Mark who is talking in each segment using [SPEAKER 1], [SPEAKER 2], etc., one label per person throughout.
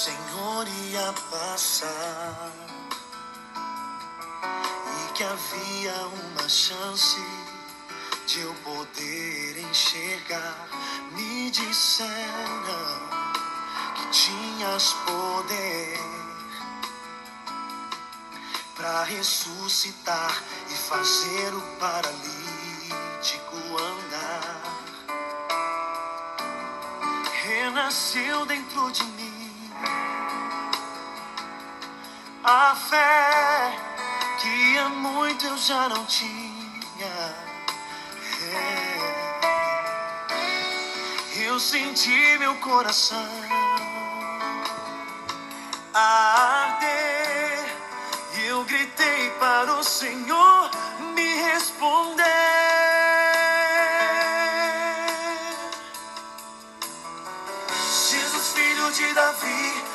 [SPEAKER 1] Senhor ia passar e que havia uma chance de eu poder enxergar. Me disseram que tinhas poder para ressuscitar e fazer o paralítico andar. Renasceu dentro de mim a fé que há muito eu já não tinha. É. Eu senti meu coração arder eu gritei para o Senhor me responder. Jesus, filho de Davi.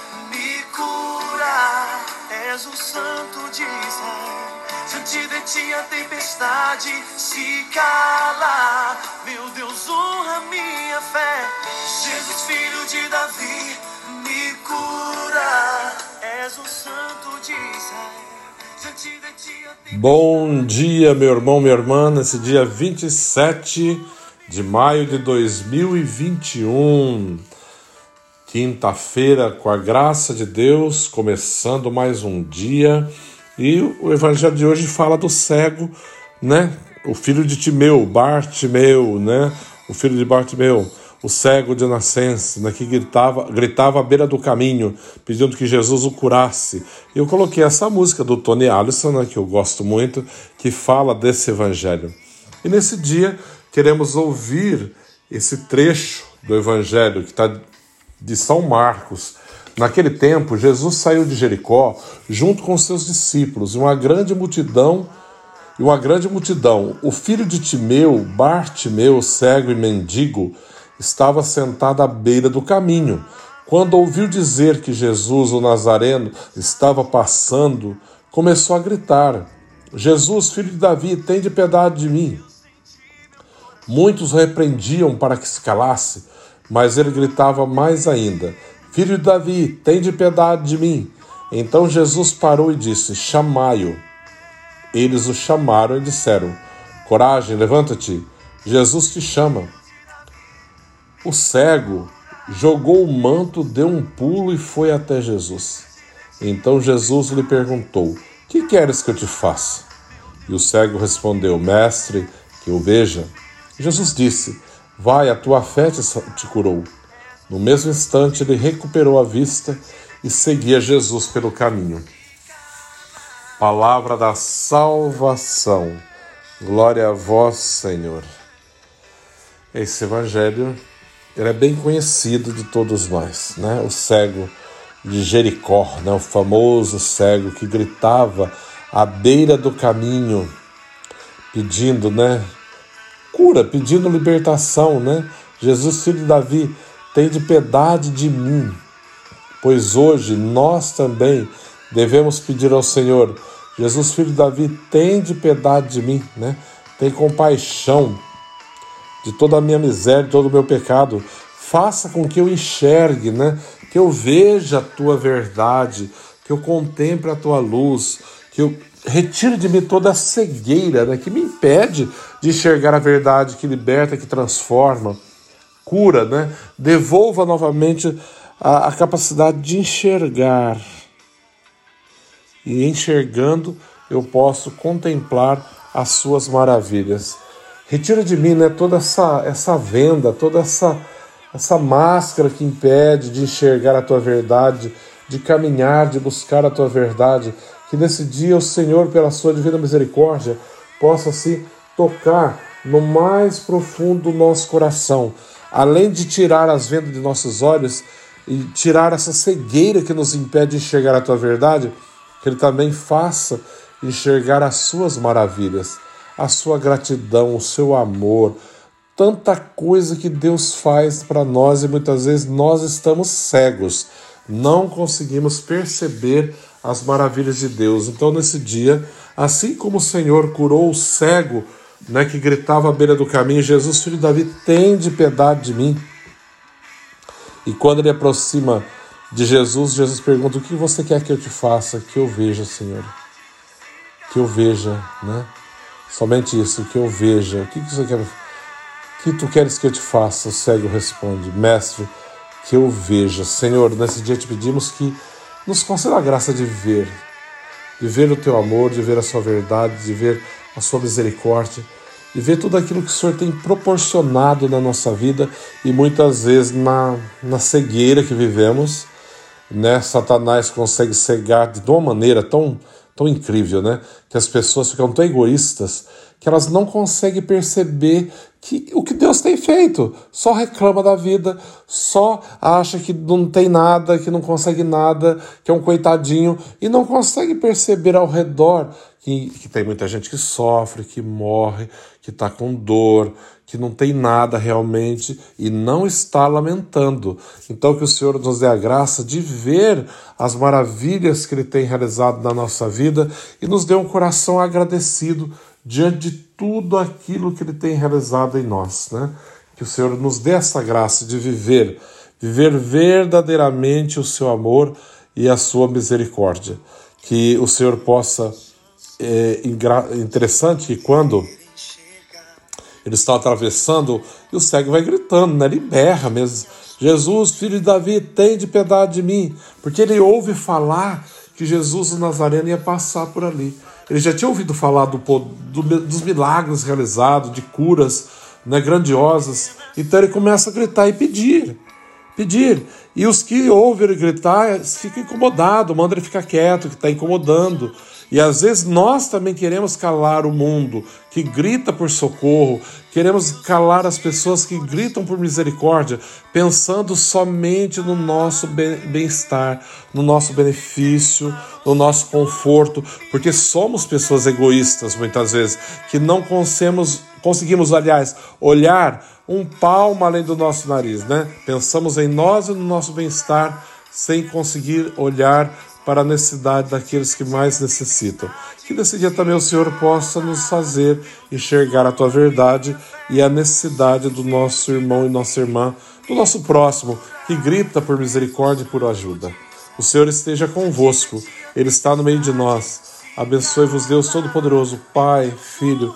[SPEAKER 1] És o santo de Israel. Diante de ti a tempestade se cala. Meu Deus, honra minha fé. Jesus, filho de Davi, me cura. És o santo de Israel.
[SPEAKER 2] Bom dia, meu irmão, minha irmã, nesse dia 27 de maio de 2021, quinta-feira, com a graça de Deus, começando mais um dia. E o evangelho de hoje fala do cego, né? O filho de Timeu, Bartimeu, né? O filho de Bartimeu, o cego de nascença, né? que gritava, gritava à beira do caminho, pedindo que Jesus o curasse. E eu coloquei essa música do Tony Allison, né? que eu gosto muito, que fala desse evangelho. E nesse dia queremos ouvir esse trecho do evangelho que está de São Marcos. Naquele tempo, Jesus saiu de Jericó junto com seus discípulos e uma grande multidão e uma grande multidão. O filho de Timeu, Bartimeu, cego e mendigo, estava sentado à beira do caminho. Quando ouviu dizer que Jesus, o Nazareno, estava passando, começou a gritar: Jesus, filho de Davi, tem de piedade de mim. Muitos repreendiam para que se calasse, mas ele gritava mais ainda: Filho de Davi, tem de piedade de mim. Então Jesus parou e disse: Chamai-o. Eles o chamaram e disseram: Coragem, levanta-te, Jesus te chama. O cego jogou o manto, deu um pulo e foi até Jesus. Então Jesus lhe perguntou: Que queres que eu te faça? E o cego respondeu: Mestre, que eu veja. Jesus disse: Vai, a tua fé te curou. No mesmo instante, ele recuperou a vista e seguia Jesus pelo caminho. Palavra da salvação. Glória a vós, Senhor. Esse evangelho ele é bem conhecido de todos nós, né? O cego de Jericó, né? O famoso cego que gritava à beira do caminho, pedindo, né? Cura, pedindo libertação, né? Jesus, filho de Davi, tem de piedade de mim, pois hoje nós também devemos pedir ao Senhor, Jesus, filho de Davi, tem de piedade de mim, né? Tem compaixão de toda a minha miséria, de todo o meu pecado. Faça com que eu enxergue, né? Que eu veja a tua verdade, que eu contemple a tua luz, que eu retire de mim toda a cegueira, né? Que me impede de enxergar a verdade que liberta, que transforma, cura, né? Devolva novamente a, a capacidade de enxergar. E enxergando, eu posso contemplar as suas maravilhas. Retira de mim né, toda essa, essa venda, toda essa, essa máscara que impede de enxergar a tua verdade, de caminhar, de buscar a tua verdade. Que nesse dia o Senhor, pela sua divina misericórdia, possa se tocar no mais profundo do nosso coração, além de tirar as vendas de nossos olhos e tirar essa cegueira que nos impede de enxergar a tua verdade, que Ele também faça enxergar as suas maravilhas a sua gratidão, o seu amor, tanta coisa que Deus faz para nós e muitas vezes nós estamos cegos, não conseguimos perceber as maravilhas de Deus. Então, nesse dia, assim como o Senhor curou o cego, né, que gritava à beira do caminho: Jesus, filho de Davi, tem de piedade de mim. E quando ele aproxima de Jesus, Jesus pergunta: O que você quer que eu te faça? Que eu veja, Senhor. Que eu veja, né? Somente isso, que eu veja. O que você quer? que tu queres que eu te faça? O cego responde: Mestre, que eu veja. Senhor, nesse dia te pedimos que nos conceda a graça de ver, de ver o teu amor, de ver a sua verdade, de ver a sua misericórdia, de ver tudo aquilo que o Senhor tem proporcionado na nossa vida e muitas vezes na, na cegueira que vivemos, né? Satanás consegue cegar de uma maneira tão, tão incrível, né? Que as pessoas ficam tão egoístas que elas não conseguem perceber que o que Deus tem feito. Só reclama da vida, só acha que não tem nada, que não consegue nada, que é um coitadinho e não consegue perceber ao redor que, que tem muita gente que sofre, que morre, que está com dor, que não tem nada realmente e não está lamentando. Então, que o Senhor nos dê a graça de ver as maravilhas que Ele tem realizado na nossa vida e nos dê um coração agradecido diante de tudo aquilo que Ele tem realizado em nós. Né? Que o Senhor nos dê essa graça de viver, viver verdadeiramente o seu amor e a sua misericórdia. Que o Senhor possa. É interessante que quando ele está atravessando e o cego vai gritando, né? ele berra mesmo. Jesus, filho de Davi, tem de piedade de mim. Porque ele ouve falar que Jesus o Nazareno ia passar por ali. Ele já tinha ouvido falar do, do, dos milagres realizados, de curas né, grandiosas. Então ele começa a gritar e pedir. Pedir. E os que ouvem ele gritar ficam incomodados, manda ele ficar quieto, que está incomodando. E às vezes nós também queremos calar o mundo que grita por socorro, queremos calar as pessoas que gritam por misericórdia, pensando somente no nosso bem-estar, no nosso benefício, no nosso conforto, porque somos pessoas egoístas muitas vezes, que não conseguimos, conseguimos aliás, olhar um palmo além do nosso nariz, né? Pensamos em nós e no nosso bem-estar sem conseguir olhar para a necessidade daqueles que mais necessitam. Que nesse dia também o Senhor possa nos fazer enxergar a tua verdade e a necessidade do nosso irmão e nossa irmã, do nosso próximo, que grita por misericórdia e por ajuda. O Senhor esteja convosco, Ele está no meio de nós. Abençoe-vos, Deus Todo-Poderoso, Pai, Filho,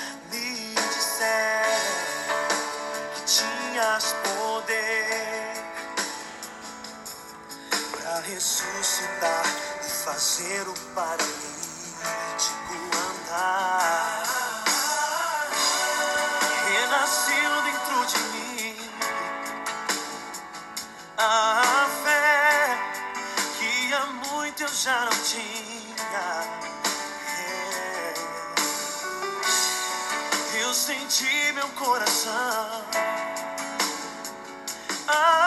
[SPEAKER 1] ressuscitar e fazer o paralítico andar. Renasceu dentro de mim a fé que há muito eu já não tinha. Eu senti meu coração. tempestade